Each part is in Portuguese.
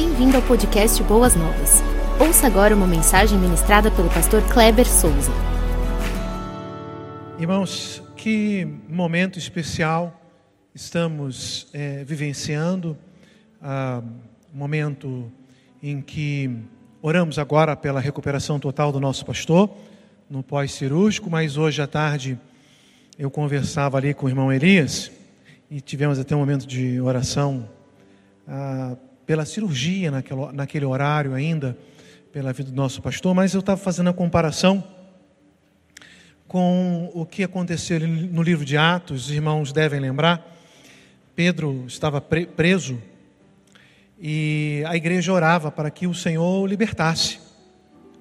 Bem-vindo ao podcast Boas Novas. Ouça agora uma mensagem ministrada pelo pastor Kleber Souza. Irmãos, que momento especial estamos é, vivenciando. Ah, momento em que oramos agora pela recuperação total do nosso pastor no pós-cirúrgico, mas hoje à tarde eu conversava ali com o irmão Elias e tivemos até um momento de oração ah, pela cirurgia naquele, horário ainda, pela vida do nosso pastor, mas eu estava fazendo a comparação com o que aconteceu no livro de Atos, os irmãos devem lembrar. Pedro estava preso e a igreja orava para que o Senhor o libertasse.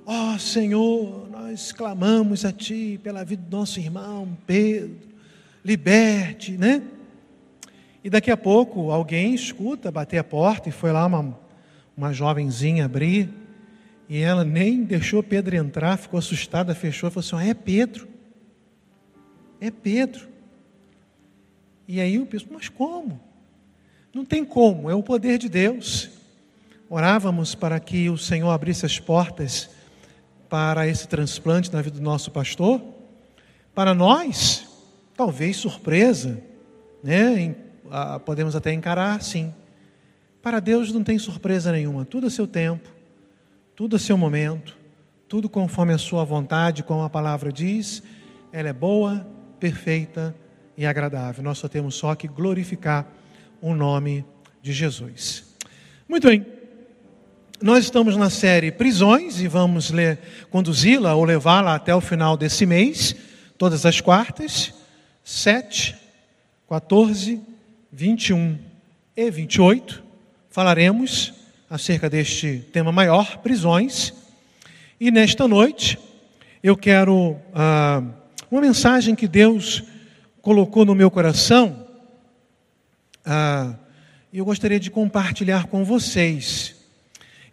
Ó oh, Senhor, nós clamamos a Ti pela vida do nosso irmão Pedro, liberte, né? E daqui a pouco alguém escuta bater a porta e foi lá uma, uma jovenzinha abrir. E ela nem deixou Pedro entrar, ficou assustada, fechou falou assim: ah, É Pedro. É Pedro. E aí eu penso: Mas como? Não tem como, é o poder de Deus. Orávamos para que o Senhor abrisse as portas para esse transplante na vida do nosso pastor. Para nós, talvez surpresa, né? Podemos até encarar sim. Para Deus não tem surpresa nenhuma, tudo a seu tempo, tudo a seu momento, tudo conforme a sua vontade, como a palavra diz, ela é boa, perfeita e agradável. Nós só temos só que glorificar o nome de Jesus. Muito bem. Nós estamos na série Prisões e vamos conduzi-la ou levá-la até o final desse mês, todas as quartas, 7, 14, 21 e 28, falaremos acerca deste tema maior, prisões. E nesta noite, eu quero ah, uma mensagem que Deus colocou no meu coração, ah, e eu gostaria de compartilhar com vocês.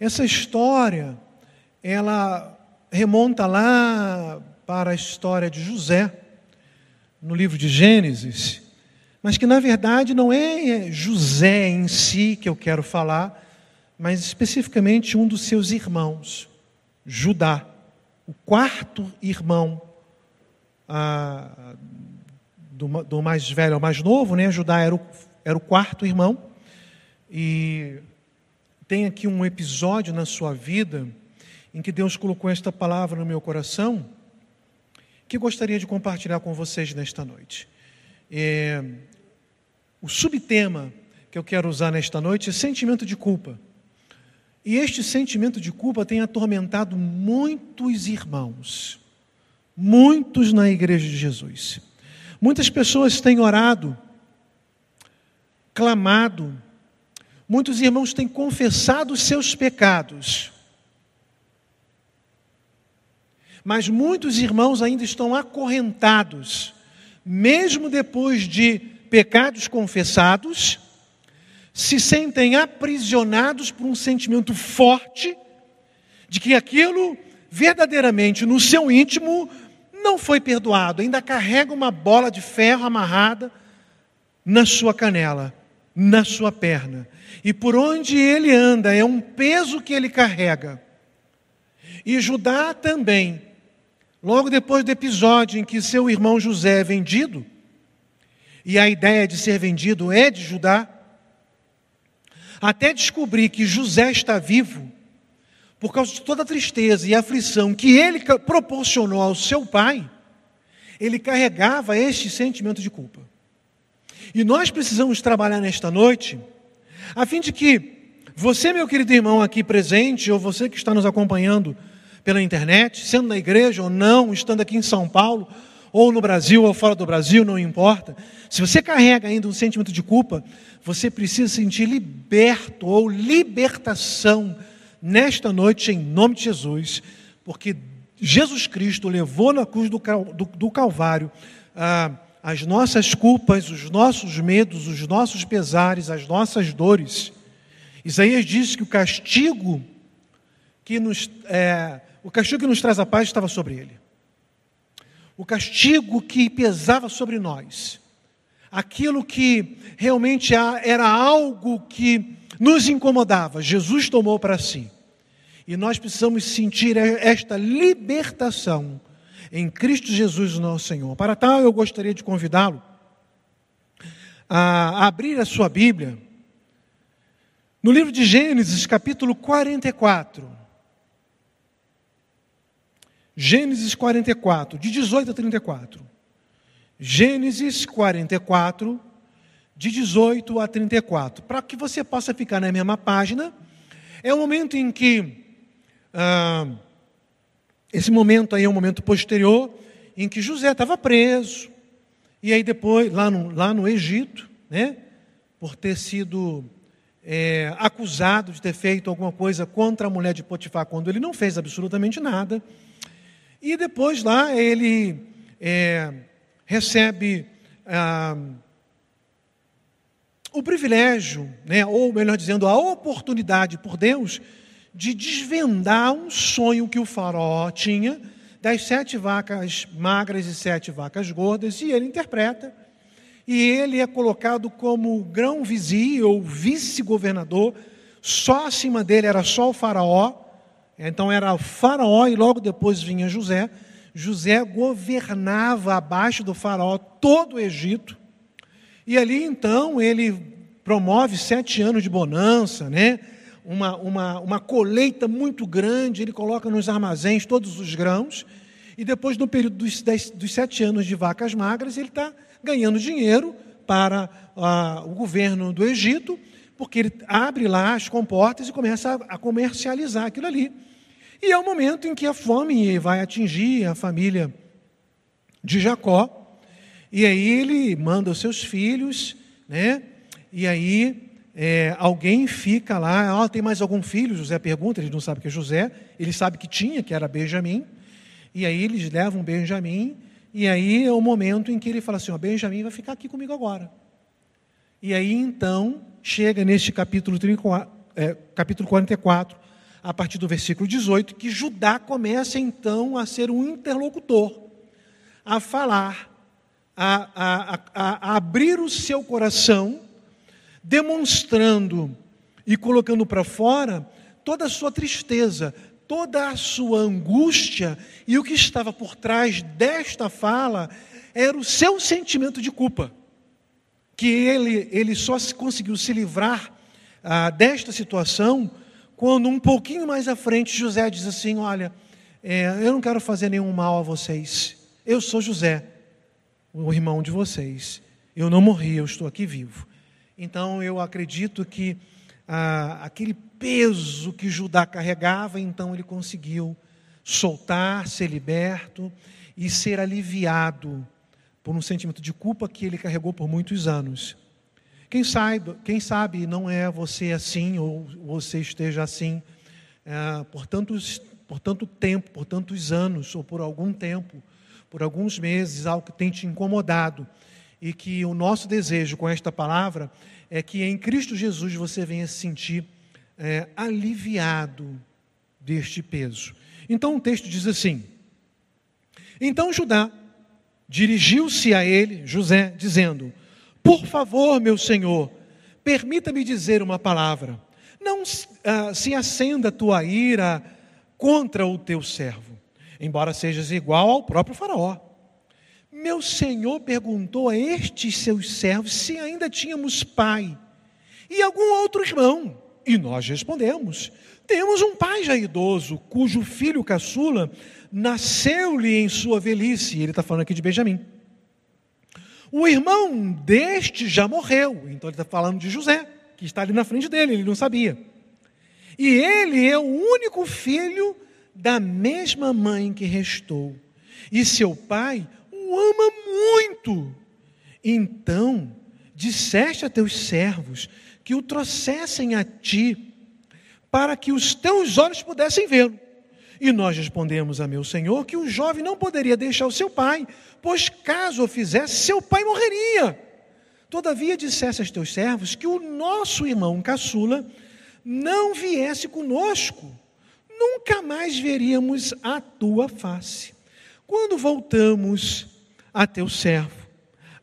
Essa história, ela remonta lá para a história de José, no livro de Gênesis, mas que na verdade não é José em si que eu quero falar, mas especificamente um dos seus irmãos, Judá, o quarto irmão ah, do, do, mais velho ao mais novo, né? Judá era o, era o quarto irmão, e tem aqui um episódio na sua vida em que Deus colocou esta palavra no meu coração, que gostaria de compartilhar com vocês nesta noite. É, o subtema que eu quero usar nesta noite é sentimento de culpa. E este sentimento de culpa tem atormentado muitos irmãos, muitos na igreja de Jesus. Muitas pessoas têm orado, clamado, muitos irmãos têm confessado seus pecados. Mas muitos irmãos ainda estão acorrentados, mesmo depois de pecados confessados, se sentem aprisionados por um sentimento forte de que aquilo verdadeiramente no seu íntimo não foi perdoado, ainda carrega uma bola de ferro amarrada na sua canela, na sua perna. E por onde ele anda é um peso que ele carrega. E Judá também, logo depois do episódio em que seu irmão José é vendido, e a ideia de ser vendido é de Judá, até descobrir que José está vivo, por causa de toda a tristeza e aflição que ele proporcionou ao seu pai, ele carregava este sentimento de culpa. E nós precisamos trabalhar nesta noite, a fim de que você, meu querido irmão aqui presente, ou você que está nos acompanhando pela internet, sendo na igreja ou não, estando aqui em São Paulo, ou no Brasil ou fora do Brasil, não importa. Se você carrega ainda um sentimento de culpa, você precisa sentir liberto ou libertação nesta noite, em nome de Jesus, porque Jesus Cristo levou na cruz do, do, do Calvário ah, as nossas culpas, os nossos medos, os nossos pesares, as nossas dores. Isaías diz que o castigo que nos, é, o castigo que nos traz a paz estava sobre ele o castigo que pesava sobre nós, aquilo que realmente era algo que nos incomodava, Jesus tomou para si. E nós precisamos sentir esta libertação em Cristo Jesus, nosso Senhor. Para tal, eu gostaria de convidá-lo a abrir a sua Bíblia no livro de Gênesis, capítulo 44. Gênesis 44, de 18 a 34. Gênesis 44, de 18 a 34. Para que você possa ficar na mesma página, é o momento em que. Ah, esse momento aí é um momento posterior, em que José estava preso, e aí depois, lá no, lá no Egito, né, por ter sido é, acusado de ter feito alguma coisa contra a mulher de Potifar, quando ele não fez absolutamente nada. E depois lá ele é, recebe ah, o privilégio, né, ou melhor dizendo, a oportunidade por Deus de desvendar um sonho que o faraó tinha das sete vacas magras e sete vacas gordas, e ele interpreta. E ele é colocado como grão-vizir ou vice-governador, só acima dele era só o faraó, então era o faraó e logo depois vinha José. José governava abaixo do faraó todo o Egito. E ali então ele promove sete anos de bonança, né? uma, uma, uma colheita muito grande, ele coloca nos armazéns todos os grãos. E depois, no período dos, dez, dos sete anos de vacas magras, ele está ganhando dinheiro para ah, o governo do Egito, porque ele abre lá as comportas e começa a, comercializar aquilo ali. E é o momento em que a fome vai atingir a família de Jacó. E aí ele manda os seus filhos, né? E aí é, alguém fica lá, oh, tem mais algum filho? José pergunta, ele não sabe que é José, ele sabe que tinha, que era Benjamim. E aí eles levam Benjamim, e aí é o momento em que ele fala assim: Benjamim vai ficar aqui comigo agora. E aí então chega neste capítulo, 34, é, capítulo 44, a partir do versículo 18, que Judá começa então a ser um interlocutor, a falar, a, a, a, a abrir o seu coração, demonstrando e colocando para fora toda a sua tristeza, toda a sua angústia, e o que estava por trás desta fala era o seu sentimento de culpa, que ele, ele só conseguiu se livrar ah, desta situação quando um pouquinho mais à frente José diz assim: Olha, é, eu não quero fazer nenhum mal a vocês. Eu sou José, o irmão de vocês. Eu não morri, eu estou aqui vivo. Então eu acredito que ah, aquele peso que Judá carregava, então ele conseguiu soltar, ser liberto e ser aliviado por um sentimento de culpa que ele carregou por muitos anos. Quem sabe, quem sabe não é você assim, ou você esteja assim é, por, tantos, por tanto tempo, por tantos anos, ou por algum tempo, por alguns meses, algo que tem te incomodado. E que o nosso desejo com esta palavra é que em Cristo Jesus você venha se sentir é, aliviado deste peso. Então o texto diz assim: Então Judá dirigiu-se a ele, José, dizendo: por favor, meu senhor, permita-me dizer uma palavra. Não uh, se acenda a tua ira contra o teu servo, embora sejas igual ao próprio Faraó. Meu senhor perguntou a estes seus servos se ainda tínhamos pai e algum outro irmão. E nós respondemos: temos um pai já idoso, cujo filho caçula nasceu-lhe em sua velhice. Ele está falando aqui de Benjamim. O irmão deste já morreu, então ele está falando de José, que está ali na frente dele, ele não sabia. E ele é o único filho da mesma mãe que restou. E seu pai o ama muito. Então, disseste a teus servos que o trouxessem a ti, para que os teus olhos pudessem vê-lo. E nós respondemos a meu senhor que o jovem não poderia deixar o seu pai, pois caso o fizesse, seu pai morreria. Todavia dissesse aos teus servos que o nosso irmão caçula não viesse conosco, nunca mais veríamos a tua face. Quando voltamos a teu servo,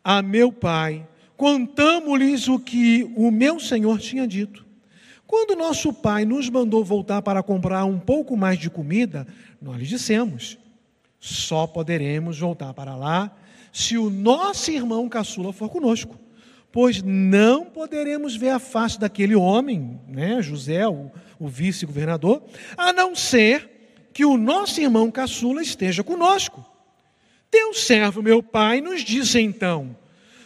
a meu pai, contamos-lhes o que o meu senhor tinha dito. Quando nosso pai nos mandou voltar para comprar um pouco mais de comida, nós lhe dissemos: só poderemos voltar para lá se o nosso irmão caçula for conosco, pois não poderemos ver a face daquele homem, né, José, o, o vice-governador, a não ser que o nosso irmão caçula esteja conosco. Teu servo, meu pai, nos disse então: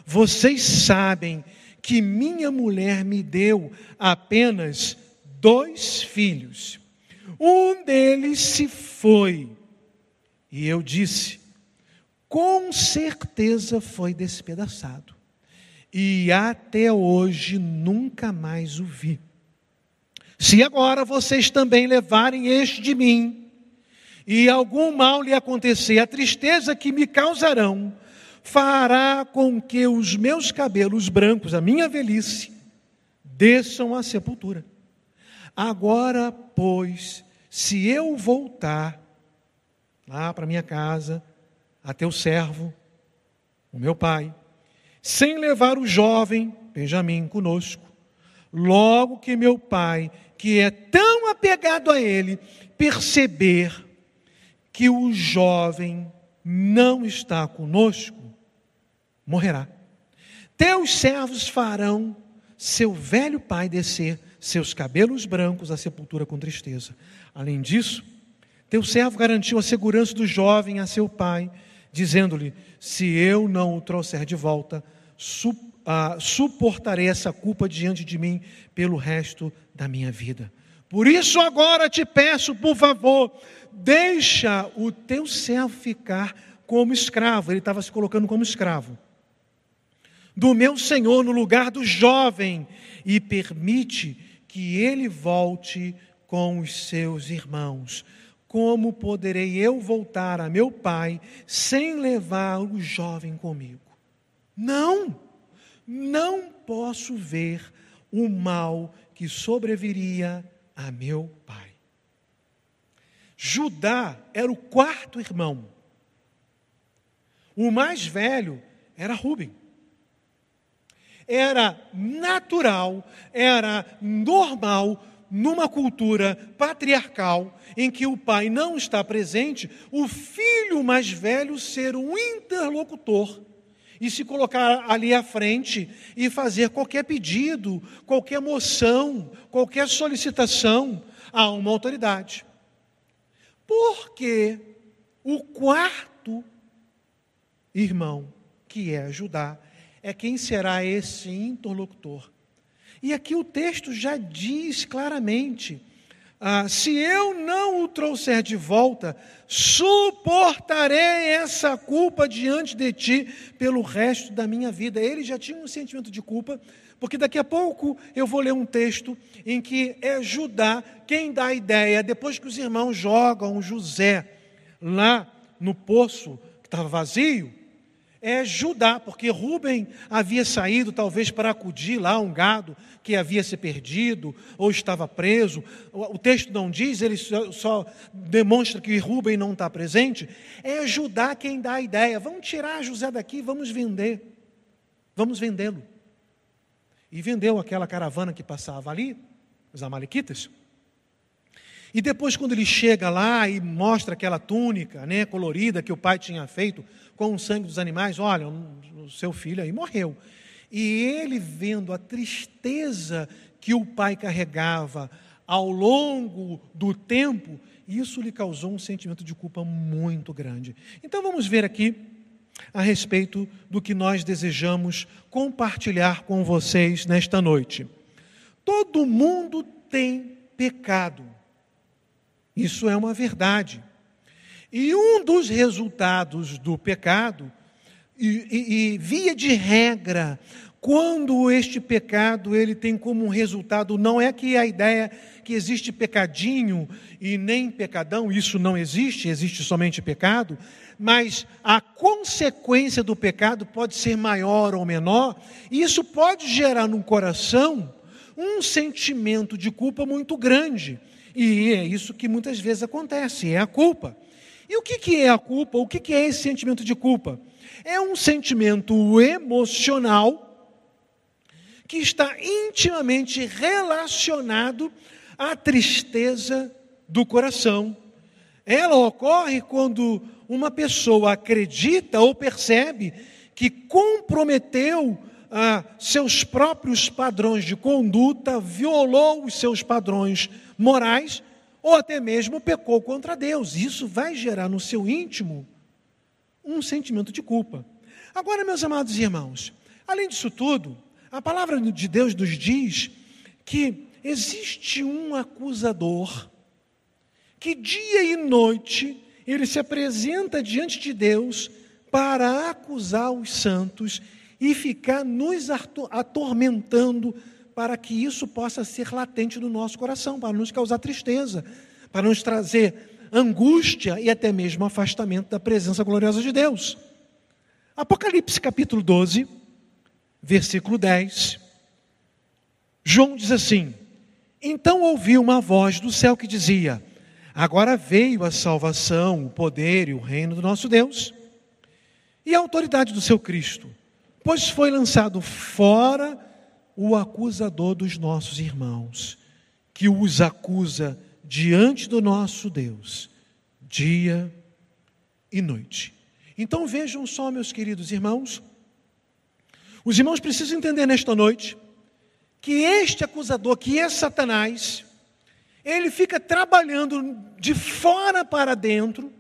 Vocês sabem que minha mulher me deu apenas dois filhos. Um deles se foi. E eu disse: com certeza foi despedaçado. E até hoje nunca mais o vi. Se agora vocês também levarem este de mim, e algum mal lhe acontecer, a tristeza que me causarão fará com que os meus cabelos brancos, a minha velhice, desçam à sepultura. Agora, pois, se eu voltar lá para minha casa, a teu servo, o meu pai, sem levar o jovem Benjamim conosco, logo que meu pai, que é tão apegado a ele, perceber que o jovem não está conosco, morrerá. Teus servos farão seu velho pai descer seus cabelos brancos à sepultura com tristeza. Além disso, teu servo garantiu a segurança do jovem a seu pai, dizendo-lhe: Se eu não o trouxer de volta, su ah, suportarei essa culpa diante de mim pelo resto da minha vida. Por isso agora te peço, por favor, deixa o teu servo ficar como escravo. Ele estava se colocando como escravo do meu Senhor no lugar do jovem e permite que ele volte com os seus irmãos. Como poderei eu voltar a meu pai sem levar o jovem comigo? Não, não posso ver o mal que sobreviria a meu pai. Judá era o quarto irmão. O mais velho era Rubem era natural, era normal numa cultura patriarcal em que o pai não está presente, o filho mais velho ser um interlocutor e se colocar ali à frente e fazer qualquer pedido, qualquer moção, qualquer solicitação a uma autoridade. Porque o quarto irmão, que é Judá, é quem será esse interlocutor. E aqui o texto já diz claramente: ah, se eu não o trouxer de volta, suportarei essa culpa diante de ti pelo resto da minha vida. Ele já tinha um sentimento de culpa, porque daqui a pouco eu vou ler um texto em que é Judá quem dá a ideia, depois que os irmãos jogam José lá no poço que estava vazio, é Judá, porque Rubem havia saído talvez para acudir lá um gado que havia se perdido ou estava preso. O texto não diz, ele só, demonstra que Rubem não está presente. É Judá quem dá a ideia: vamos tirar José daqui, vamos vender, vamos vendê-lo. E vendeu aquela caravana que passava ali, os Amalequitas. E depois, quando ele chega lá e mostra aquela túnica né, colorida que o pai tinha feito com o sangue dos animais, olha, o seu filho aí morreu. E ele vendo a tristeza que o pai carregava ao longo do tempo, isso lhe causou um sentimento de culpa muito grande. Então vamos ver aqui a respeito do que nós desejamos compartilhar com vocês nesta noite. Todo mundo tem pecado. Isso é uma verdade. E um dos resultados do pecado, e, e, e, via de regra, quando este pecado ele tem como resultado, não é que a ideia que existe pecadinho e nem pecadão, isso não existe, existe somente pecado, mas a consequência do pecado pode ser maior ou menor, e isso pode gerar no coração um sentimento de culpa muito grande. E é isso que muitas vezes acontece, é a culpa. E o que, é a culpa? O que é esse sentimento de culpa? É um sentimento emocional que está intimamente relacionado à tristeza do coração. Ela ocorre quando uma pessoa acredita ou percebe que comprometeu ah, seus próprios padrões de conduta, violou os seus padrões morais ou até mesmo pecou contra Deus. Isso vai gerar no seu íntimo um sentimento de culpa. Agora, meus amados irmãos, além disso tudo, a palavra de Deus nos diz que existe um acusador que dia e noite ele se apresenta diante de Deus para acusar os santos e ficar nos atormentando para que isso possa ser latente no nosso coração, para nos causar tristeza, para nos trazer angústia e até mesmo afastamento da presença gloriosa de Deus. Apocalipse capítulo 12, versículo 10. João diz assim: Então ouvi uma voz do céu que dizia: Agora veio a salvação, o poder e o reino do nosso Deus e a autoridade do seu Cristo, pois foi lançado fora o acusador dos nossos irmãos, que os acusa diante do nosso Deus, dia e noite. Então vejam só, meus queridos irmãos, os irmãos precisam entender nesta noite que este acusador, que é Satanás, ele fica trabalhando de fora para dentro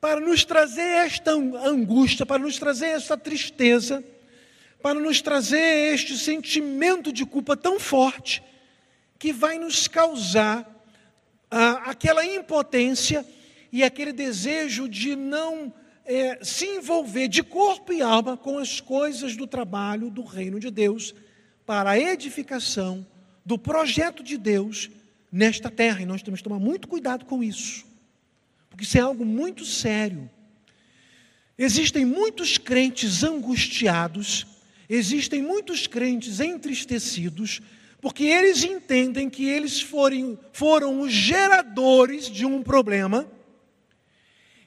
para nos trazer esta angústia, para nos trazer esta tristeza, para nos trazer este sentimento de culpa tão forte que vai nos causar ah, aquela impotência e aquele desejo de não é, se envolver de corpo e alma com as coisas do trabalho do reino de Deus para a edificação do projeto de Deus nesta terra. E nós temos que tomar muito cuidado com isso porque isso é algo muito sério. Existem muitos crentes angustiados, existem muitos crentes entristecidos, porque eles entendem que eles forem, foram os geradores de um problema,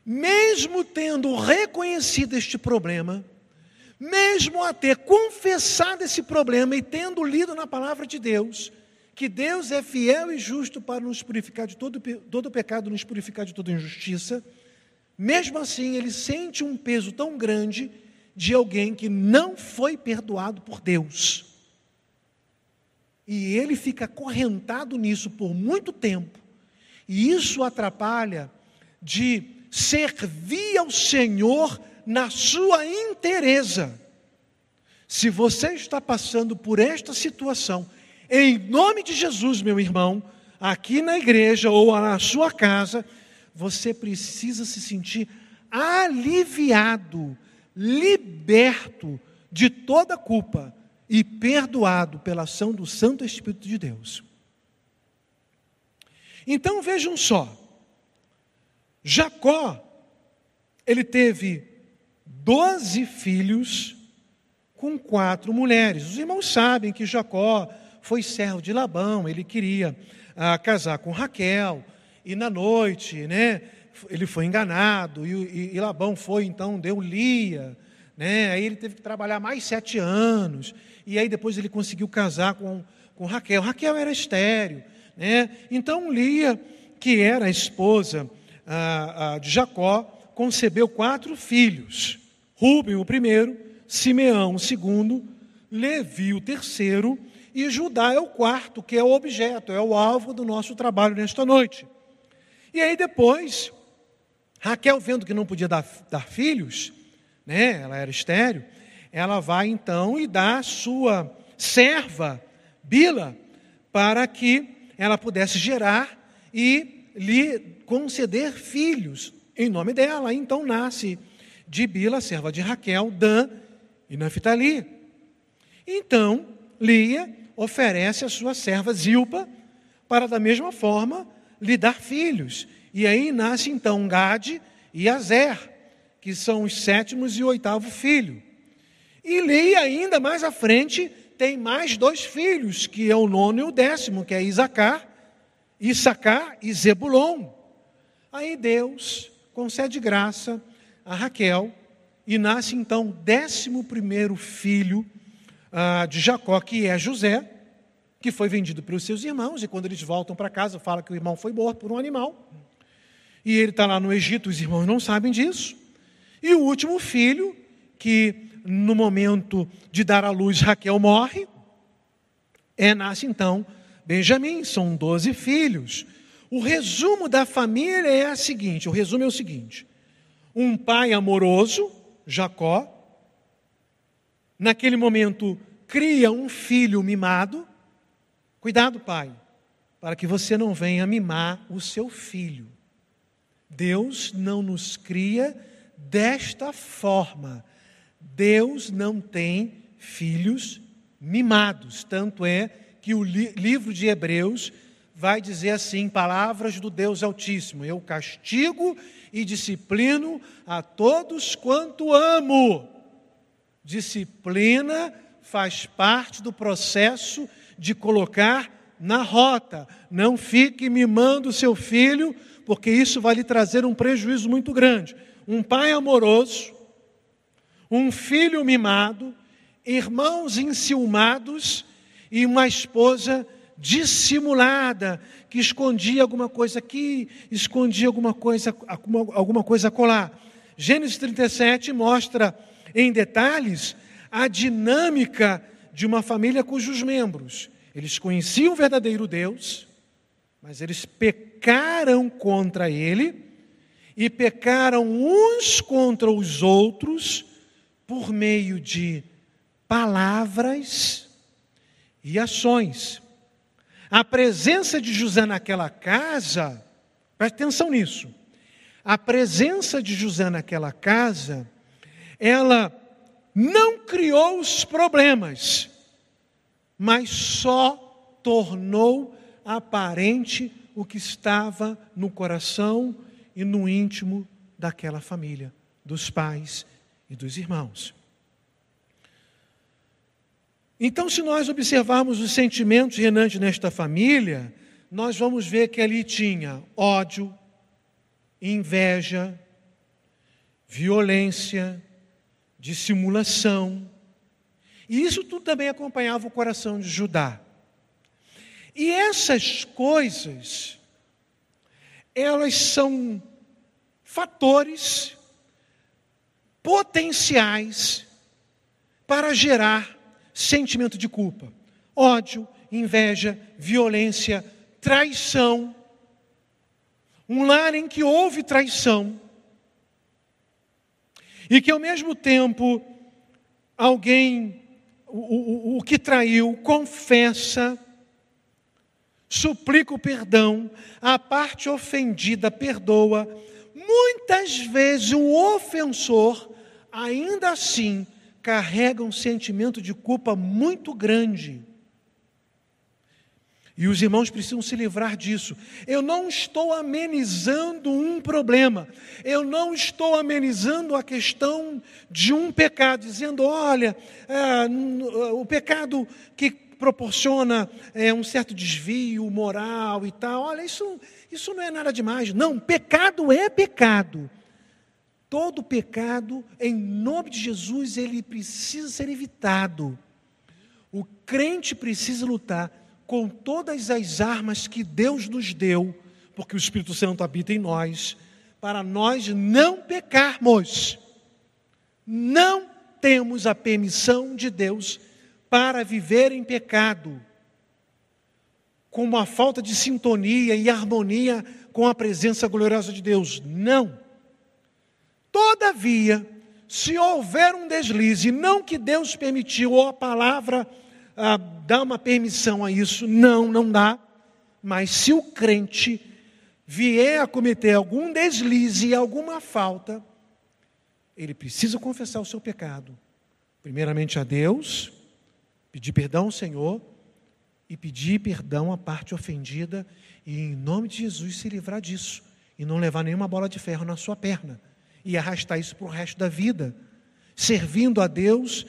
mesmo tendo reconhecido este problema, mesmo a ter confessado esse problema e tendo lido na palavra de Deus, que Deus é fiel e justo para nos purificar de todo, todo pecado, nos purificar de toda injustiça, mesmo assim ele sente um peso tão grande de alguém que não foi perdoado por Deus. E ele fica acorrentado nisso por muito tempo, e isso atrapalha de servir ao Senhor na sua inteireza. Se você está passando por esta situação, em nome de Jesus, meu irmão, aqui na igreja ou na sua casa, você precisa se sentir aliviado, liberto de toda culpa e perdoado pela ação do Santo Espírito de Deus. Então vejam só, Jacó, ele teve doze filhos com quatro mulheres. Os irmãos sabem que Jacó foi servo de Labão, ele queria ah, casar com Raquel, e na noite, né, ele foi enganado, e, e, Labão foi, então, deu Lia, né, aí ele teve que trabalhar mais sete anos, e aí depois ele conseguiu casar com, com Raquel. Raquel era estéreo, né, então Lia, que era a esposa ah, de Jacó, concebeu quatro filhos, Rubem o primeiro, Simeão o segundo, Levi o terceiro e Judá é o quarto, que é o objeto, é o alvo do nosso trabalho nesta noite. E aí depois, Raquel, vendo que não podia dar, dar filhos, né, ela era estéreo, ela vai então e dá sua serva, Bila, para que ela pudesse gerar e lhe conceder filhos em nome dela. Então nasce de Bila, serva de Raquel, Dan e Naphtali. Então, Lia oferece a sua serva Zilpa para, da mesma forma, lhe dar filhos. E aí nasce então Gade e Azer, que são os sétimos e oitavo filho. E Lia, ainda mais à frente, tem mais dois filhos, que é o nono e o décimo, que é Isacar, Issacar e Zebulon. Aí Deus concede graça a Raquel e nasce então o décimo primeiro filho ah, de Jacó, que é José, que foi vendido pelos seus irmãos, e quando eles voltam para casa, fala que o irmão foi morto por um animal. E ele está lá no Egito, os irmãos não sabem disso. E o último filho, que no momento de dar à luz Raquel morre, é, nasce então Benjamim, são doze filhos. O resumo da família é a seguinte: o resumo é o seguinte: um pai amoroso, Jacó, naquele momento cria um filho mimado. Cuidado, pai, para que você não venha mimar o seu filho. Deus não nos cria desta forma. Deus não tem filhos mimados. Tanto é que o li livro de Hebreus vai dizer assim, palavras do Deus Altíssimo: Eu castigo e disciplino a todos quanto amo. Disciplina faz parte do processo de colocar na rota. Não fique mimando seu filho, porque isso vai lhe trazer um prejuízo muito grande. Um pai amoroso, um filho mimado, irmãos enciumados e uma esposa dissimulada, que escondia alguma coisa aqui, escondia alguma coisa, alguma coisa colar. Gênesis 37 mostra em detalhes a dinâmica de uma família cujos membros, eles conheciam o verdadeiro Deus, mas eles pecaram contra ele e pecaram uns contra os outros por meio de palavras e ações. A presença de José naquela casa, preste atenção nisso. A presença de José naquela casa, ela não criou os problemas, mas só tornou aparente o que estava no coração e no íntimo daquela família, dos pais e dos irmãos. Então, se nós observarmos os sentimentos reinantes nesta família, nós vamos ver que ali tinha ódio, inveja, violência, dissimulação. E isso tudo também acompanhava o coração de Judá. E essas coisas, elas são fatores potenciais para gerar sentimento de culpa, ódio, inveja, violência, traição. Um lar em que houve traição e que ao mesmo tempo alguém, o, o, o que traiu, confessa, suplica o perdão, a parte ofendida perdoa. Muitas vezes o ofensor, ainda assim, carrega um sentimento de culpa muito grande. E os irmãos precisam se livrar disso. Eu não estou amenizando um problema, eu não estou amenizando a questão de um pecado, dizendo, olha, é, o pecado que proporciona é, um certo desvio moral e tal, olha, isso, isso não é nada demais. Não, pecado é pecado. Todo pecado, em nome de Jesus, ele precisa ser evitado. O crente precisa lutar com todas as armas que Deus nos deu, porque o Espírito Santo habita em nós, para nós não pecarmos. Não temos a permissão de Deus para viver em pecado, com uma falta de sintonia e harmonia com a presença gloriosa de Deus. Não. Todavia, se houver um deslize, não que Deus permitiu, ou a palavra ah, dá uma permissão a isso, não, não dá, mas se o crente vier a cometer algum deslize, alguma falta, ele precisa confessar o seu pecado, primeiramente a Deus, pedir perdão ao Senhor e pedir perdão à parte ofendida, e em nome de Jesus se livrar disso, e não levar nenhuma bola de ferro na sua perna e arrastar isso para o resto da vida, servindo a Deus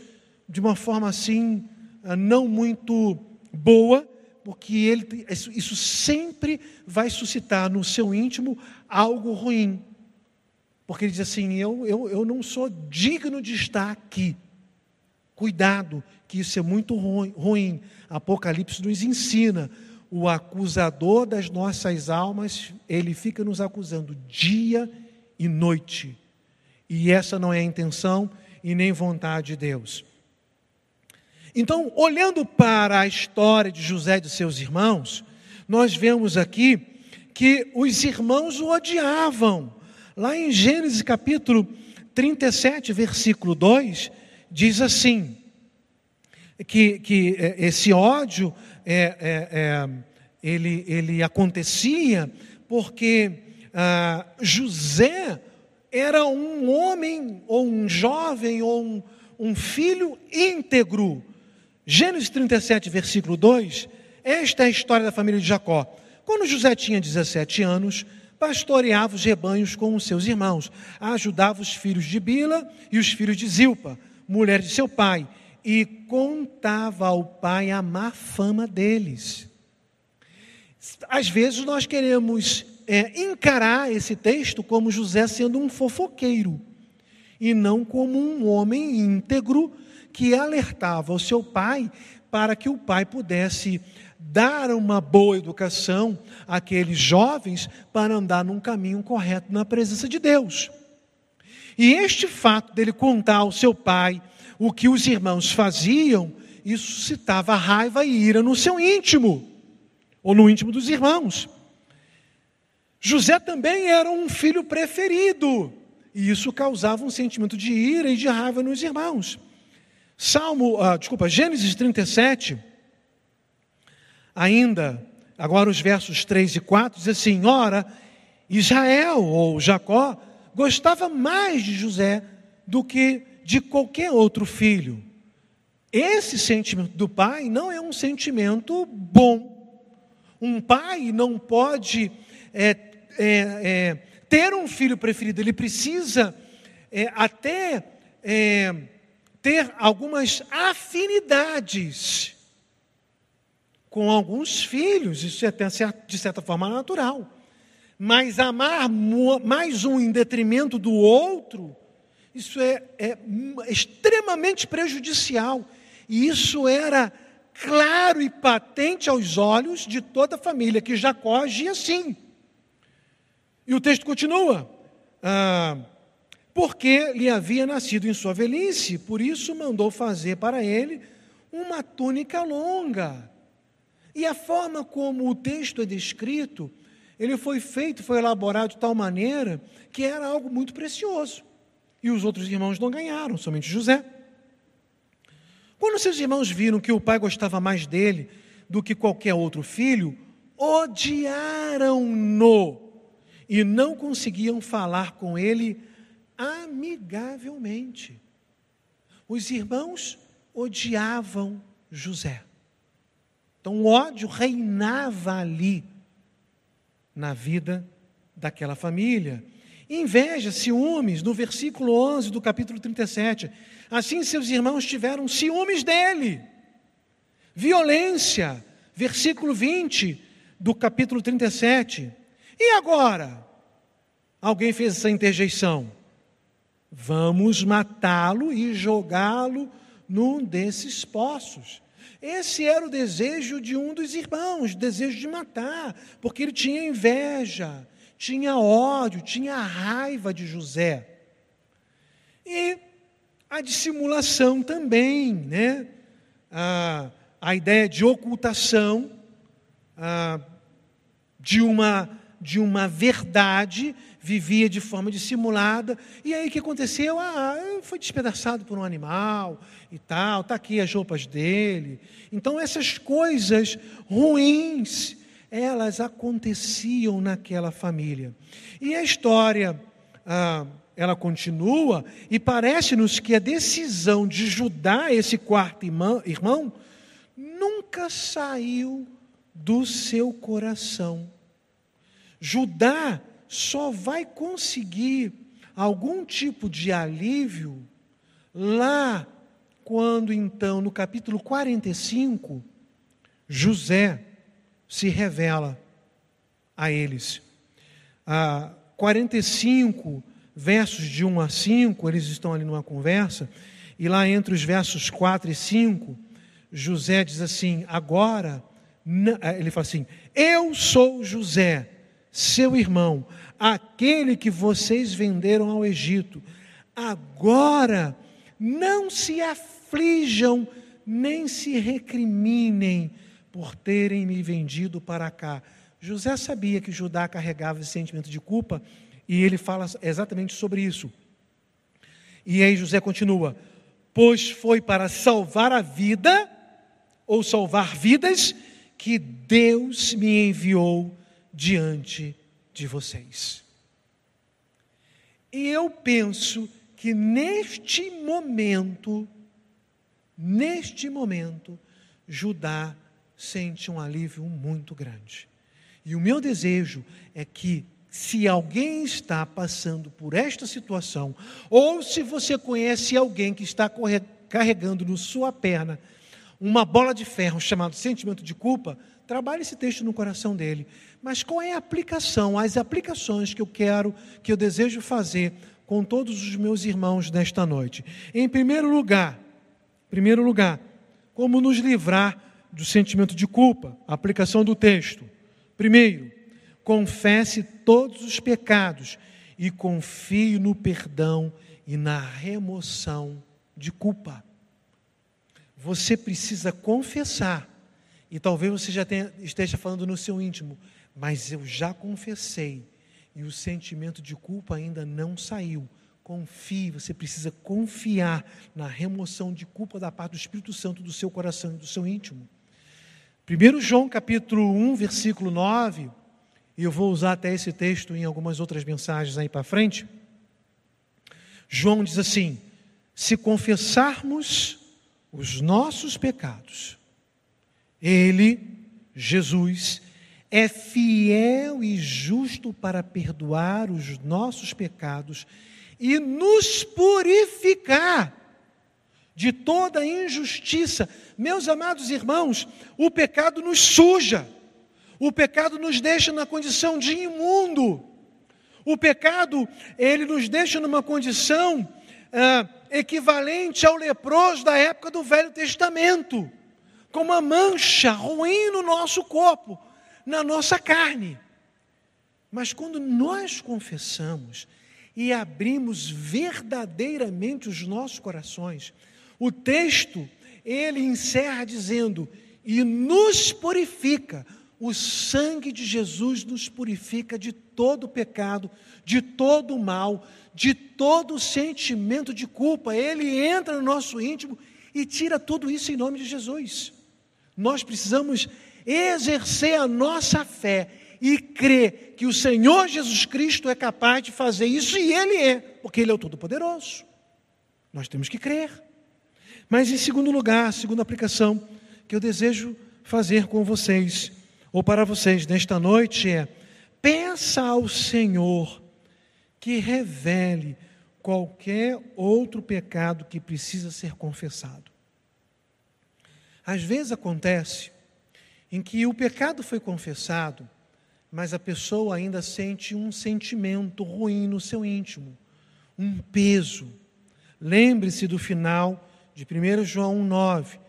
de uma forma assim, ah, não muito boa, porque ele, isso sempre vai suscitar no seu íntimo algo ruim. Porque ele diz assim: eu, eu, eu não sou digno de estar aqui. Cuidado, que isso é muito ruim. Apocalipse nos ensina. O acusador das nossas almas, ele fica nos acusando dia e noite. E essa não é a intenção e nem vontade de Deus. Então, olhando para a história de José e de seus irmãos, nós vemos aqui que os irmãos o odiavam. Lá em Gênesis capítulo 37, versículo 2, diz assim: que, que é, esse ódio é, é, é, ele, ele acontecia porque ah, José era um homem, ou um jovem, ou um, um filho íntegro. Gênesis 37, versículo 2, esta é a história da família de Jacó. Quando José tinha 17 anos, pastoreava os rebanhos com os seus irmãos, ajudava os filhos de Bila e os filhos de Zilpa, mulher de seu pai, e contava ao pai a má fama deles. Às vezes nós queremos é, encarar esse texto como José sendo um fofoqueiro, e não como um homem íntegro que alertava o seu pai para que o pai pudesse dar uma boa educação àqueles jovens para andar num caminho correto na presença de Deus. E este fato dele contar ao seu pai o que os irmãos faziam, isso suscitava raiva e ira no seu íntimo, ou no íntimo dos irmãos. José também era um filho preferido, e isso causava um sentimento de ira e de raiva nos irmãos. Salmo, ah, desculpa, Gênesis 37, ainda, agora os versos 3 e 4, diz assim: Ora, Israel ou Jacó gostava mais de José do que de qualquer outro filho. Esse sentimento do pai não é um sentimento bom. Um pai não pode é, é, é, ter um filho preferido, ele precisa é, até é, ter algumas afinidades com alguns filhos, isso é até de certa forma natural. Mas amar mais um em detrimento do outro, isso é, é extremamente prejudicial. E isso era claro e patente aos olhos de toda a família, que Jacó agia assim. E o texto continua. Ah, porque lhe havia nascido em sua velhice, por isso mandou fazer para ele uma túnica longa. E a forma como o texto é descrito, ele foi feito, foi elaborado de tal maneira que era algo muito precioso. E os outros irmãos não ganharam, somente José. Quando seus irmãos viram que o pai gostava mais dele do que qualquer outro filho, odiaram-no e não conseguiam falar com ele amigavelmente. Os irmãos odiavam José. Então o ódio reinava ali na vida daquela família. Inveja, ciúmes, no versículo 11 do capítulo 37. Assim seus irmãos tiveram ciúmes dele. Violência, versículo 20 do capítulo 37. E agora? Alguém fez essa interjeição. Vamos matá-lo e jogá-lo num desses poços. Esse era o desejo de um dos irmãos, desejo de matar, porque ele tinha inveja, tinha ódio, tinha raiva de José. E a dissimulação também, né? A, a ideia de ocultação a, de uma de uma verdade vivia de forma dissimulada. E aí o que aconteceu? Ah, foi despedaçado por um animal e tal, está aqui as roupas dele. Então essas coisas ruins, elas aconteciam naquela família. E a história, ah, ela continua, e parece-nos que a decisão de Judá, esse quarto irmão, irmão nunca saiu do seu coração. Judá só vai conseguir algum tipo de alívio lá quando então, no capítulo 45, José se revela a eles. Ah, 45, versos de 1 a 5, eles estão ali numa conversa, E lá entre os versos 4 e 5, José diz assim: Agora, eh, ele fala assim: Eu sou José, seu irmão, aquele que vocês venderam ao Egito. Agora, não se aflijam, nem se recriminem por terem me vendido para cá. José sabia que Judá carregava esse sentimento de culpa e ele fala exatamente sobre isso. E aí José continua: Pois foi para salvar a vida, ou salvar vidas, que Deus me enviou diante de vocês. E eu penso que neste momento, neste momento, Judá sente um alívio muito grande. E o meu desejo é que, se alguém está passando por esta situação, ou se você conhece alguém que está carregando no sua perna uma bola de ferro chamado sentimento de culpa, trabalhe esse texto no coração dele. Mas qual é a aplicação, as aplicações que eu quero, que eu desejo fazer com todos os meus irmãos nesta noite? Em primeiro lugar, primeiro lugar, como nos livrar do sentimento de culpa, a aplicação do texto. Primeiro, confesse todos os pecados e confie no perdão e na remoção de culpa. Você precisa confessar, e talvez você já tenha, esteja falando no seu íntimo, mas eu já confessei e o sentimento de culpa ainda não saiu. Confie, você precisa confiar na remoção de culpa da parte do Espírito Santo do seu coração e do seu íntimo. 1 João capítulo 1, versículo 9, e eu vou usar até esse texto em algumas outras mensagens aí para frente. João diz assim: se confessarmos os nossos pecados, Ele, Jesus, é fiel e justo para perdoar os nossos pecados e nos purificar de toda injustiça. Meus amados irmãos, o pecado nos suja, o pecado nos deixa na condição de imundo, o pecado, ele nos deixa numa condição ah, equivalente ao leproso da época do Velho Testamento, com uma mancha ruim no nosso corpo, na nossa carne. Mas quando nós confessamos e abrimos verdadeiramente os nossos corações, o texto, ele encerra dizendo: e nos purifica. O sangue de Jesus nos purifica de todo pecado, de todo mal, de todo sentimento de culpa. Ele entra no nosso íntimo e tira tudo isso em nome de Jesus. Nós precisamos exercer a nossa fé e crer que o Senhor Jesus Cristo é capaz de fazer isso e Ele é, porque Ele é o Todo-Poderoso. Nós temos que crer. Mas, em segundo lugar, segunda aplicação que eu desejo fazer com vocês, ou para vocês nesta noite, é: peça ao Senhor que revele qualquer outro pecado que precisa ser confessado. Às vezes acontece em que o pecado foi confessado, mas a pessoa ainda sente um sentimento ruim no seu íntimo, um peso. Lembre-se do final de 1 João 9.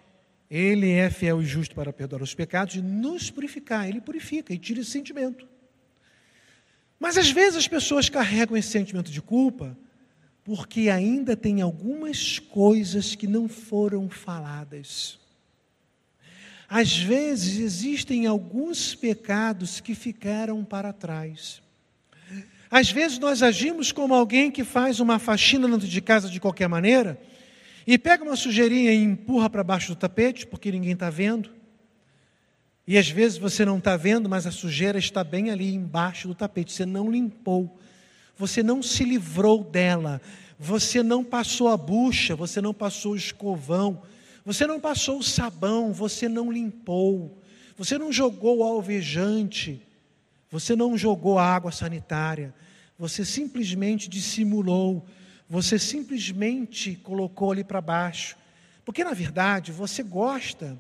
Ele é fiel e justo para perdoar os pecados e nos purificar. Ele purifica e tira esse sentimento. Mas às vezes as pessoas carregam esse sentimento de culpa porque ainda tem algumas coisas que não foram faladas. Às vezes existem alguns pecados que ficaram para trás. Às vezes nós agimos como alguém que faz uma faxina dentro de casa de qualquer maneira e pega uma sujeirinha e empurra para baixo do tapete, porque ninguém está vendo. E às vezes você não está vendo, mas a sujeira está bem ali embaixo do tapete. Você não limpou, você não se livrou dela, você não passou a bucha, você não passou o escovão, você não passou o sabão, você não limpou, você não jogou o alvejante, você não jogou a água sanitária, você simplesmente dissimulou você simplesmente colocou ali para baixo. Porque, na verdade, você gosta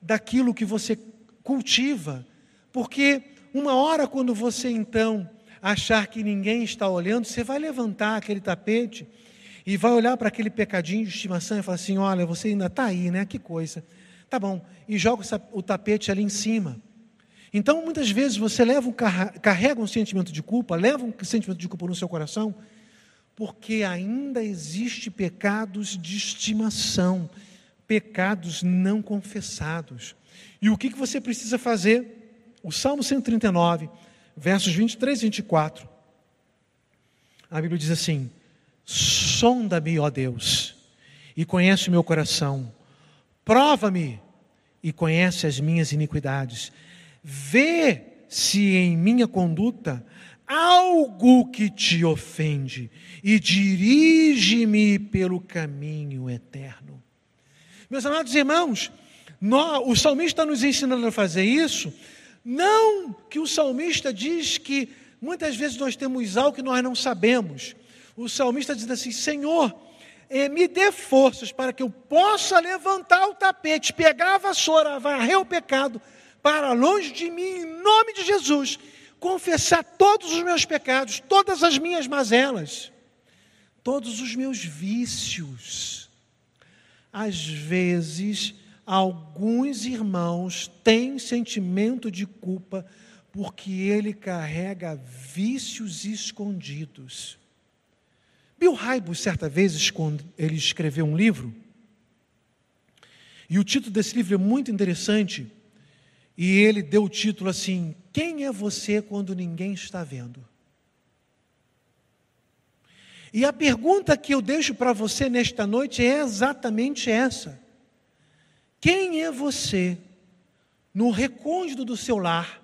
daquilo que você cultiva. Porque, uma hora, quando você então achar que ninguém está olhando, você vai levantar aquele tapete e vai olhar para aquele pecadinho de estimação e falar assim: olha, você ainda está aí, né? Que coisa. Tá bom. E joga o tapete ali em cima. Então, muitas vezes você leva um, carrega um sentimento de culpa, leva um sentimento de culpa no seu coração, porque ainda existe pecados de estimação, pecados não confessados. E o que, que você precisa fazer? O Salmo 139, versos 23 e 24. A Bíblia diz assim: Sonda-me, ó Deus, e conhece o meu coração. Prova-me e conhece as minhas iniquidades. Vê se em minha conduta algo que te ofende e dirige-me pelo caminho eterno. Meus amados irmãos, nós, o salmista está nos ensinando a fazer isso, não que o salmista diz que muitas vezes nós temos algo que nós não sabemos, o salmista diz assim: Senhor, eh, me dê forças para que eu possa levantar o tapete, pegar a vassoura, varrer o pecado para longe de mim, em nome de Jesus, confessar todos os meus pecados, todas as minhas mazelas, todos os meus vícios. Às vezes, alguns irmãos têm sentimento de culpa porque ele carrega vícios escondidos. Bill Hybels, certa vez, ele escreveu um livro, e o título desse livro é muito interessante, e ele deu o título assim: Quem é você quando ninguém está vendo? E a pergunta que eu deixo para você nesta noite é exatamente essa: Quem é você no recôndito do seu lar,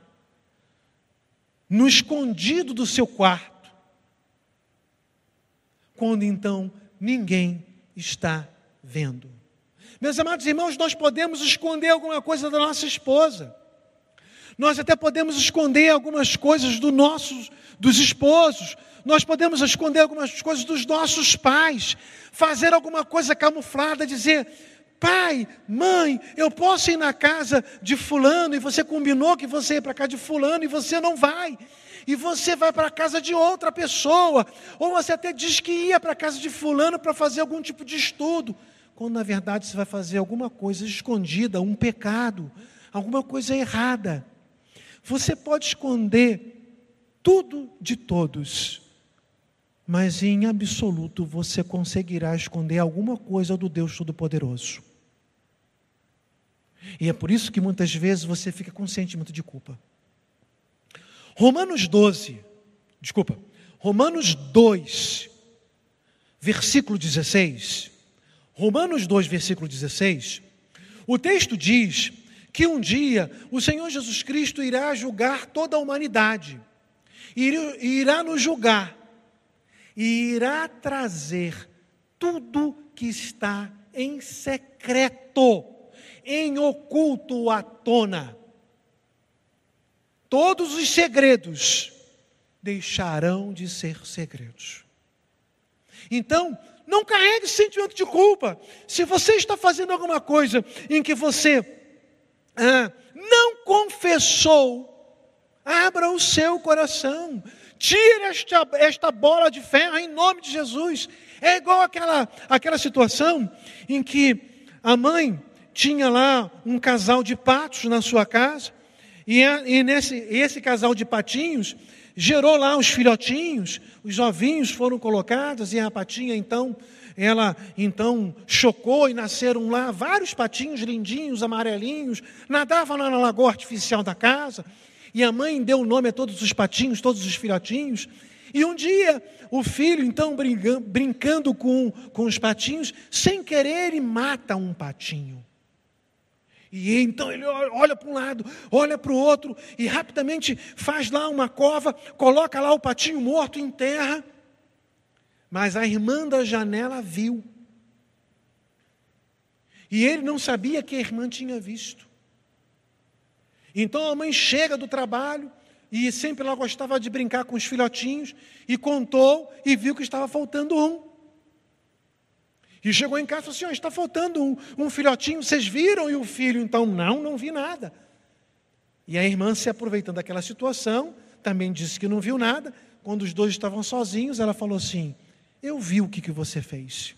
no escondido do seu quarto? quando então ninguém está vendo. Meus amados irmãos, nós podemos esconder alguma coisa da nossa esposa. Nós até podemos esconder algumas coisas do nossos, dos esposos. Nós podemos esconder algumas coisas dos nossos pais. Fazer alguma coisa camuflada, dizer: pai, mãe, eu posso ir na casa de fulano e você combinou que você ia para casa de fulano e você não vai e você vai para a casa de outra pessoa, ou você até diz que ia para a casa de fulano para fazer algum tipo de estudo, quando na verdade você vai fazer alguma coisa escondida, um pecado, alguma coisa errada. Você pode esconder tudo de todos, mas em absoluto você conseguirá esconder alguma coisa do Deus Todo-Poderoso. E é por isso que muitas vezes você fica com sentimento de culpa. Romanos 12, desculpa, Romanos 2, versículo 16. Romanos 2, versículo 16. O texto diz que um dia o Senhor Jesus Cristo irá julgar toda a humanidade, irá nos julgar e irá trazer tudo que está em secreto, em oculto à tona todos os segredos deixarão de ser segredos. Então, não carregue sentimento de culpa. Se você está fazendo alguma coisa em que você não confessou, abra o seu coração. Tire esta, esta bola de ferro em nome de Jesus. É igual aquela, aquela situação em que a mãe tinha lá um casal de patos na sua casa e, e nesse, esse casal de patinhos gerou lá os filhotinhos, os ovinhos foram colocados e a patinha então, ela então chocou e nasceram lá vários patinhos lindinhos, amarelinhos, nadavam lá na lagoa artificial da casa. E a mãe deu o nome a todos os patinhos, todos os filhotinhos. E um dia, o filho, então, brincando, brincando com, com os patinhos, sem querer, ele mata um patinho. E então ele olha para um lado, olha para o outro e rapidamente faz lá uma cova, coloca lá o patinho morto em terra. Mas a irmã da janela viu. E ele não sabia que a irmã tinha visto. Então a mãe chega do trabalho e sempre ela gostava de brincar com os filhotinhos e contou e viu que estava faltando um. E chegou em casa e falou assim: oh, está faltando um, um filhotinho, vocês viram? E o filho, então, não, não vi nada. E a irmã, se aproveitando daquela situação, também disse que não viu nada. Quando os dois estavam sozinhos, ela falou assim: Eu vi o que, que você fez.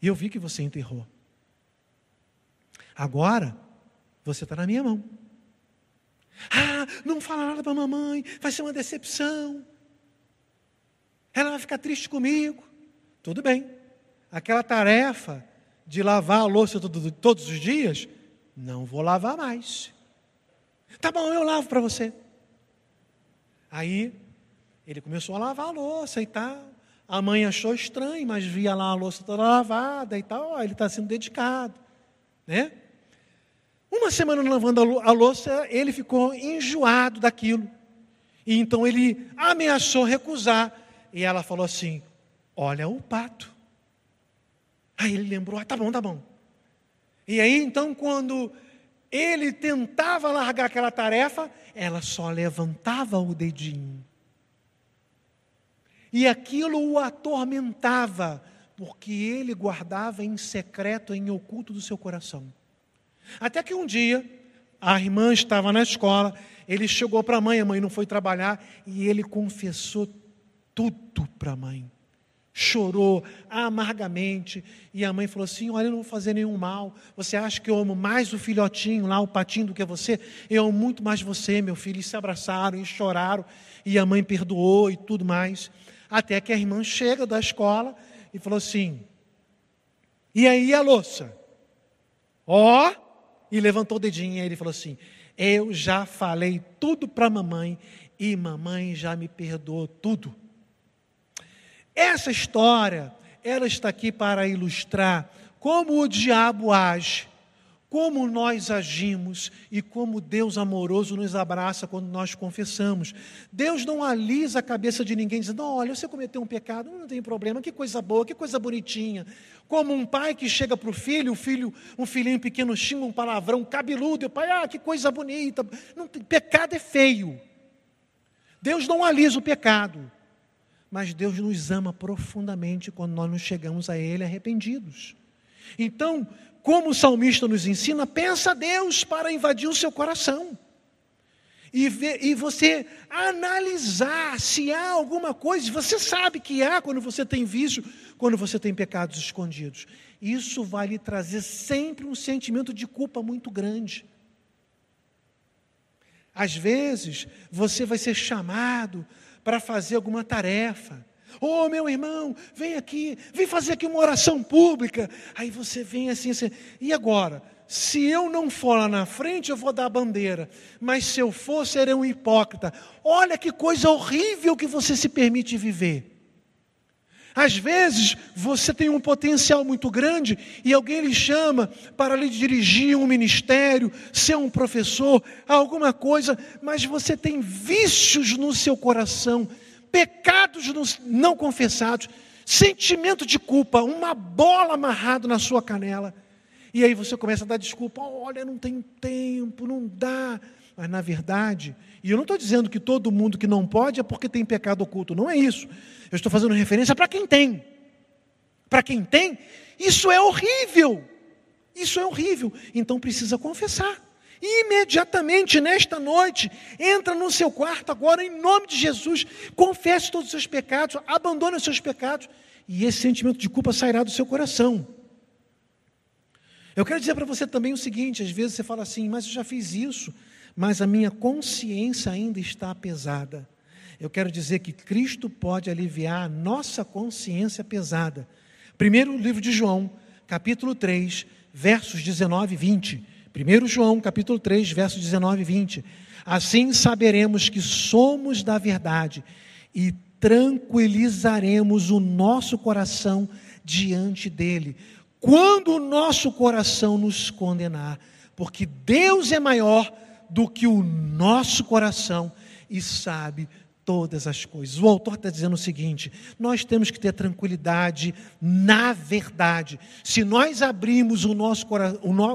E eu vi que você enterrou. Agora, você está na minha mão. Ah, não fala nada para mamãe, vai ser uma decepção. Ela vai ficar triste comigo. Tudo bem. Aquela tarefa de lavar a louça todo, todos os dias, não vou lavar mais. Tá bom, eu lavo para você. Aí ele começou a lavar a louça e tal. A mãe achou estranho, mas via lá a louça toda lavada e tal. Ó, ele está sendo dedicado, né? Uma semana lavando a louça, ele ficou enjoado daquilo. E então ele ameaçou recusar. E ela falou assim: Olha o pato. Aí ele lembrou: ah, tá bom, tá bom. E aí então, quando ele tentava largar aquela tarefa, ela só levantava o dedinho. E aquilo o atormentava, porque ele guardava em secreto, em oculto do seu coração. Até que um dia, a irmã estava na escola, ele chegou para a mãe, a mãe não foi trabalhar, e ele confessou tudo para a mãe. Chorou amargamente, e a mãe falou assim: Olha, eu não vou fazer nenhum mal. Você acha que eu amo mais o filhotinho lá, o patinho, do que você? Eu amo muito mais você, meu filho. E se abraçaram e choraram, e a mãe perdoou e tudo mais. Até que a irmã chega da escola e falou assim: E aí a louça? Ó, oh, e levantou o dedinho e ele falou assim: Eu já falei tudo para mamãe e mamãe já me perdoou tudo. Essa história, ela está aqui para ilustrar como o diabo age, como nós agimos e como Deus amoroso nos abraça quando nós confessamos. Deus não alisa a cabeça de ninguém dizendo: Olha, você cometeu um pecado, não tem problema, que coisa boa, que coisa bonitinha. Como um pai que chega para o filho, o filho, um filhinho pequeno xinga um palavrão cabeludo, e o pai, ah, que coisa bonita. Não, pecado é feio. Deus não alisa o pecado, mas Deus nos ama profundamente quando nós nos chegamos a Ele arrependidos. Então, como o salmista nos ensina, pensa a Deus para invadir o seu coração. E, ver, e você analisar se há alguma coisa, você sabe que há quando você tem vício, quando você tem pecados escondidos. Isso vai lhe trazer sempre um sentimento de culpa muito grande. Às vezes, você vai ser chamado para fazer alguma tarefa. Ô oh, meu irmão, vem aqui, vem fazer aqui uma oração pública. Aí você vem assim, assim, e agora? Se eu não for lá na frente, eu vou dar a bandeira, mas se eu for, serei um hipócrita. Olha que coisa horrível que você se permite viver. Às vezes você tem um potencial muito grande e alguém lhe chama para lhe dirigir um ministério, ser um professor, alguma coisa, mas você tem vícios no seu coração, pecados não confessados, sentimento de culpa, uma bola amarrada na sua canela. E aí você começa a dar desculpa: olha, não tenho tempo, não dá. Mas na verdade, e eu não estou dizendo que todo mundo que não pode é porque tem pecado oculto, não é isso. Eu estou fazendo referência para quem tem. Para quem tem, isso é horrível. Isso é horrível. Então precisa confessar. E imediatamente nesta noite, entra no seu quarto agora, em nome de Jesus, confesse todos os seus pecados, abandone os seus pecados, e esse sentimento de culpa sairá do seu coração. Eu quero dizer para você também o seguinte: às vezes você fala assim, mas eu já fiz isso, mas a minha consciência ainda está pesada. Eu quero dizer que Cristo pode aliviar a nossa consciência pesada. Primeiro livro de João, capítulo 3, versos 19 e 20. 1 João, capítulo 3, versos 19 e 20. Assim saberemos que somos da verdade e tranquilizaremos o nosso coração diante dele. Quando o nosso coração nos condenar, porque Deus é maior do que o nosso coração e sabe todas as coisas. O autor está dizendo o seguinte: nós temos que ter tranquilidade na verdade. Se nós abrimos nosso,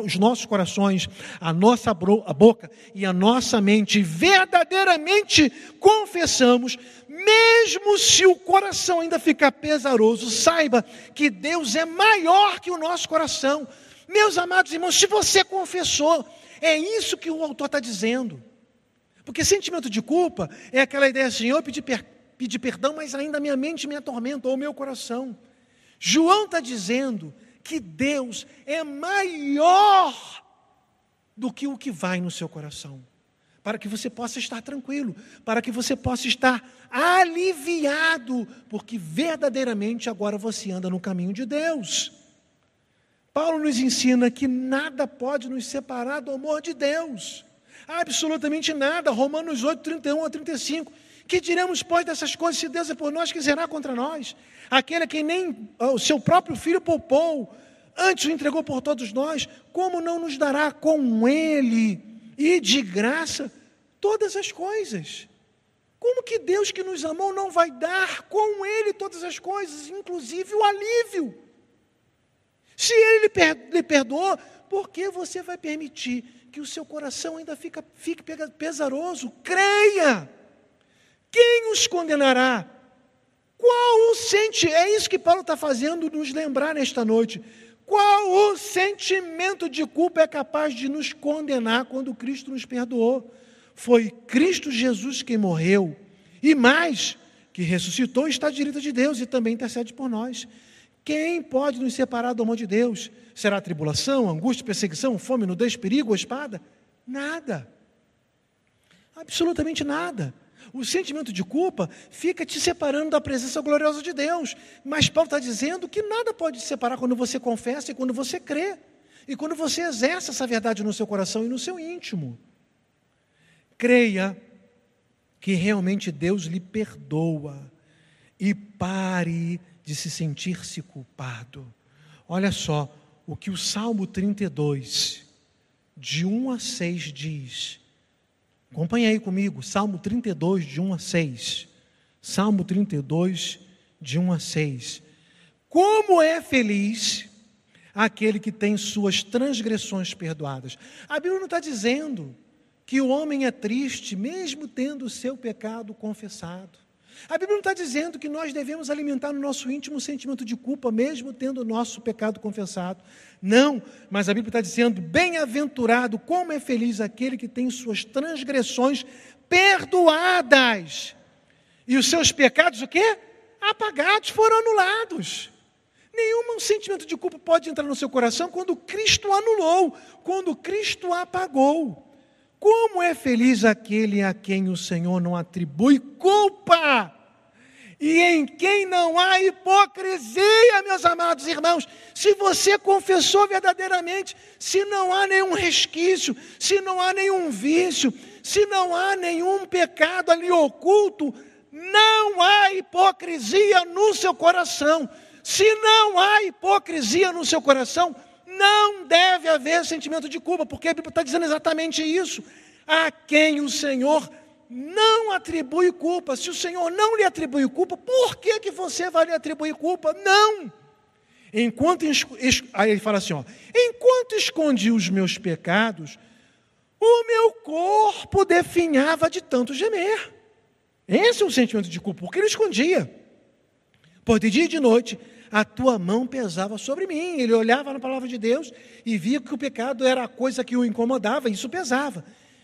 os nossos corações, a nossa boca e a nossa mente, verdadeiramente confessamos, mesmo se o coração ainda ficar pesaroso, saiba que Deus é maior que o nosso coração. Meus amados irmãos, se você confessou, é isso que o autor está dizendo. Porque sentimento de culpa é aquela ideia assim: eu pedi per pedir perdão, mas ainda minha mente me atormenta, ou meu coração. João está dizendo que Deus é maior do que o que vai no seu coração para que você possa estar tranquilo, para que você possa estar aliviado, porque verdadeiramente agora você anda no caminho de Deus. Paulo nos ensina que nada pode nos separar do amor de Deus, absolutamente nada. Romanos 8, 31 a 35. Que diremos, pois, dessas coisas, se Deus é por nós, que será contra nós? Aquele a quem nem o seu próprio filho poupou, antes o entregou por todos nós, como não nos dará com ele e de graça todas as coisas. Como que Deus que nos amou não vai dar com Ele todas as coisas, inclusive o alívio? Se Ele lhe perdoou, por que você vai permitir que o seu coração ainda fica, fique pesaroso? Creia! Quem os condenará? Qual o sente? É isso que Paulo está fazendo nos lembrar nesta noite. Qual o sentimento de culpa é capaz de nos condenar quando Cristo nos perdoou? Foi Cristo Jesus quem morreu, e mais, que ressuscitou está à direita de Deus e também intercede por nós. Quem pode nos separar do amor de Deus? Será tribulação, angústia, perseguição, fome, nudez, perigo espada? Nada. Absolutamente nada. O sentimento de culpa fica te separando da presença gloriosa de Deus. Mas Paulo está dizendo que nada pode te separar quando você confessa e quando você crê. E quando você exerce essa verdade no seu coração e no seu íntimo. Creia que realmente Deus lhe perdoa e pare de se sentir-se culpado. Olha só o que o Salmo 32, de 1 a 6 diz. Acompanhe aí comigo, Salmo 32, de 1 a 6. Salmo 32, de 1 a 6. Como é feliz aquele que tem suas transgressões perdoadas. A Bíblia não está dizendo que o homem é triste, mesmo tendo o seu pecado confessado. A Bíblia não está dizendo que nós devemos alimentar no nosso íntimo sentimento de culpa, mesmo tendo o nosso pecado confessado. Não, mas a Bíblia está dizendo: bem-aventurado, como é feliz aquele que tem suas transgressões perdoadas. E os seus pecados, o quê? Apagados, foram anulados. Nenhum sentimento de culpa pode entrar no seu coração quando Cristo anulou, quando Cristo apagou. Como é feliz aquele a quem o Senhor não atribui culpa e em quem não há hipocrisia, meus amados irmãos. Se você confessou verdadeiramente, se não há nenhum resquício, se não há nenhum vício, se não há nenhum pecado ali oculto, não há hipocrisia no seu coração. Se não há hipocrisia no seu coração, não deve haver sentimento de culpa, porque a Bíblia está dizendo exatamente isso. A quem o Senhor não atribui culpa. Se o Senhor não lhe atribui culpa, por que, que você vai lhe atribuir culpa? Não. Enquanto aí ele fala assim, ó, enquanto escondi os meus pecados, o meu corpo definhava de tanto gemer. Esse é o sentimento de culpa, porque ele escondia. Por de dia e de noite a tua mão pesava sobre mim. Ele olhava na palavra de Deus e via que o pecado era a coisa que o incomodava, isso pesava.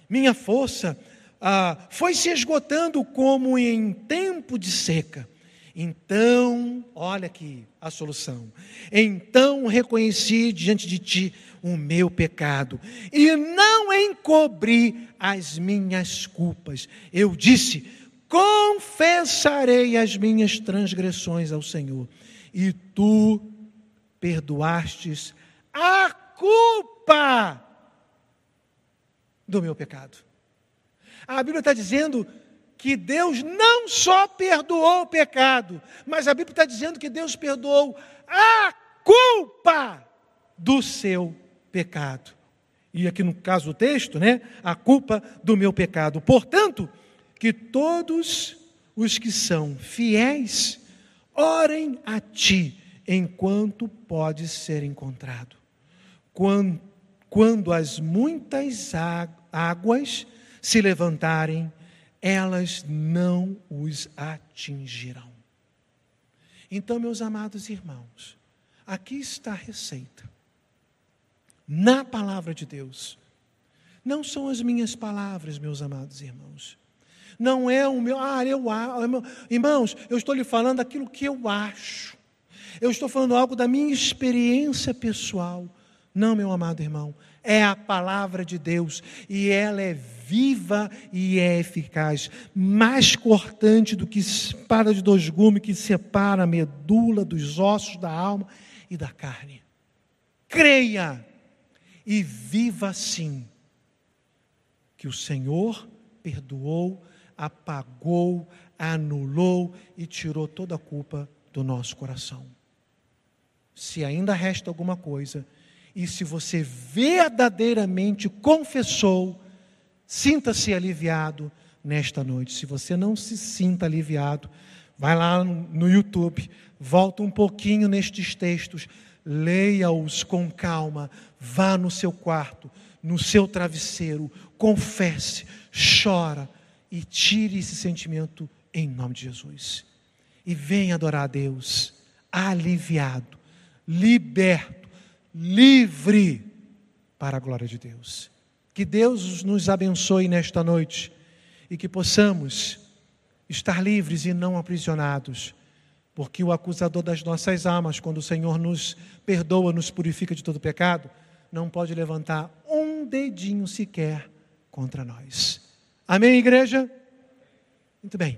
Minha força ah, foi se esgotando como em tempo de seca. Então, olha aqui a solução. Então reconheci diante de ti o meu pecado e não encobri as minhas culpas. Eu disse: confessarei as minhas transgressões ao Senhor e tu perdoastes a culpa do meu pecado. A Bíblia está dizendo que Deus não só perdoou o pecado, mas a Bíblia está dizendo que Deus perdoou a culpa do seu pecado. E aqui no caso do texto, né, a culpa do meu pecado. Portanto, que todos os que são fiéis Orem a ti enquanto pode ser encontrado. Quando, quando as muitas águas se levantarem, elas não os atingirão. Então, meus amados irmãos, aqui está a receita. Na palavra de Deus. Não são as minhas palavras, meus amados irmãos. Não é o meu, ah, eu acho. Irmãos, eu estou lhe falando aquilo que eu acho. Eu estou falando algo da minha experiência pessoal. Não, meu amado irmão, é a palavra de Deus e ela é viva e é eficaz, mais cortante do que espada de dois gumes que separa a medula dos ossos da alma e da carne. Creia e viva assim, que o Senhor perdoou, apagou, anulou e tirou toda a culpa do nosso coração. Se ainda resta alguma coisa, e se você verdadeiramente confessou, sinta-se aliviado nesta noite. Se você não se sinta aliviado, vai lá no YouTube, volta um pouquinho nestes textos, leia-os com calma, vá no seu quarto, no seu travesseiro, confesse, chora e tire esse sentimento em nome de Jesus. E venha adorar a Deus, aliviado, liberto, livre para a glória de Deus. Que Deus nos abençoe nesta noite e que possamos estar livres e não aprisionados porque o acusador das nossas almas, quando o Senhor nos perdoa, nos purifica de todo pecado, não pode levantar um dedinho sequer contra nós. Amém, igreja? Muito bem.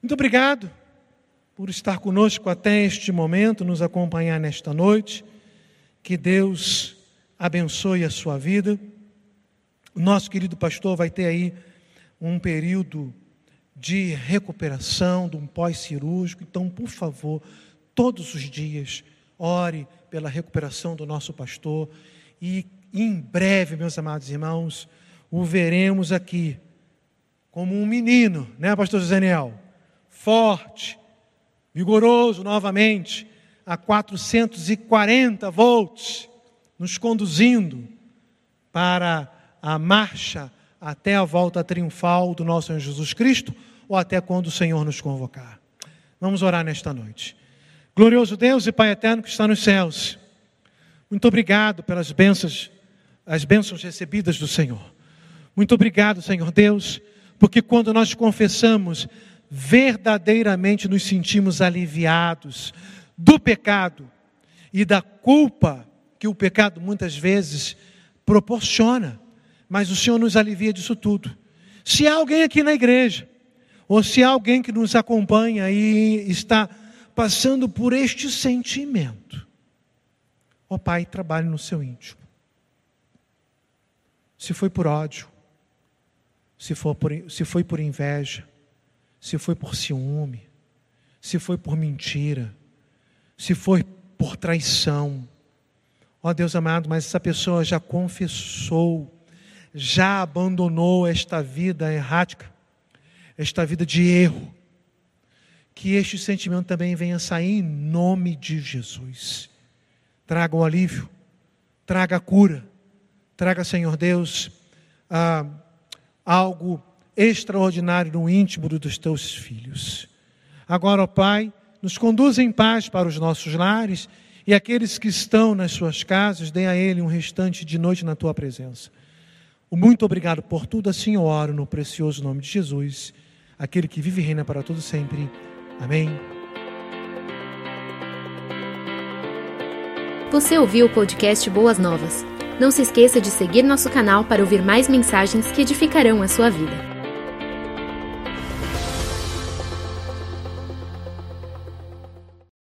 Muito obrigado por estar conosco até este momento, nos acompanhar nesta noite. Que Deus abençoe a sua vida. O nosso querido pastor vai ter aí um período de recuperação, de um pós-cirúrgico. Então, por favor, todos os dias, ore pela recuperação do nosso pastor. E em breve, meus amados irmãos, o veremos aqui como um menino, né, pastor Daniel? Forte, vigoroso novamente, a 440 volts, nos conduzindo para a marcha até a volta triunfal do nosso Senhor Jesus Cristo ou até quando o Senhor nos convocar. Vamos orar nesta noite. Glorioso Deus e Pai eterno que está nos céus. Muito obrigado pelas bênçãos, as bênçãos recebidas do Senhor. Muito obrigado, Senhor Deus, porque quando nós confessamos, verdadeiramente nos sentimos aliviados do pecado e da culpa que o pecado muitas vezes proporciona mas o Senhor nos alivia disso tudo. Se há alguém aqui na igreja, ou se há alguém que nos acompanha e está passando por este sentimento, ó Pai, trabalhe no seu íntimo. Se foi por ódio, se, for por, se foi por inveja, se foi por ciúme, se foi por mentira, se foi por traição. Ó Deus amado, mas essa pessoa já confessou já abandonou esta vida errática, esta vida de erro, que este sentimento também venha sair em nome de Jesus. Traga o alívio, traga a cura, traga, Senhor Deus, ah, algo extraordinário no íntimo dos teus filhos. Agora, ó Pai, nos conduz em paz para os nossos lares e aqueles que estão nas suas casas, dê a ele um restante de noite na tua presença. Muito obrigado por tudo, assim eu oro no precioso nome de Jesus, aquele que vive e reina para todo sempre. Amém. Você ouviu o podcast Boas Novas? Não se esqueça de seguir nosso canal para ouvir mais mensagens que edificarão a sua vida.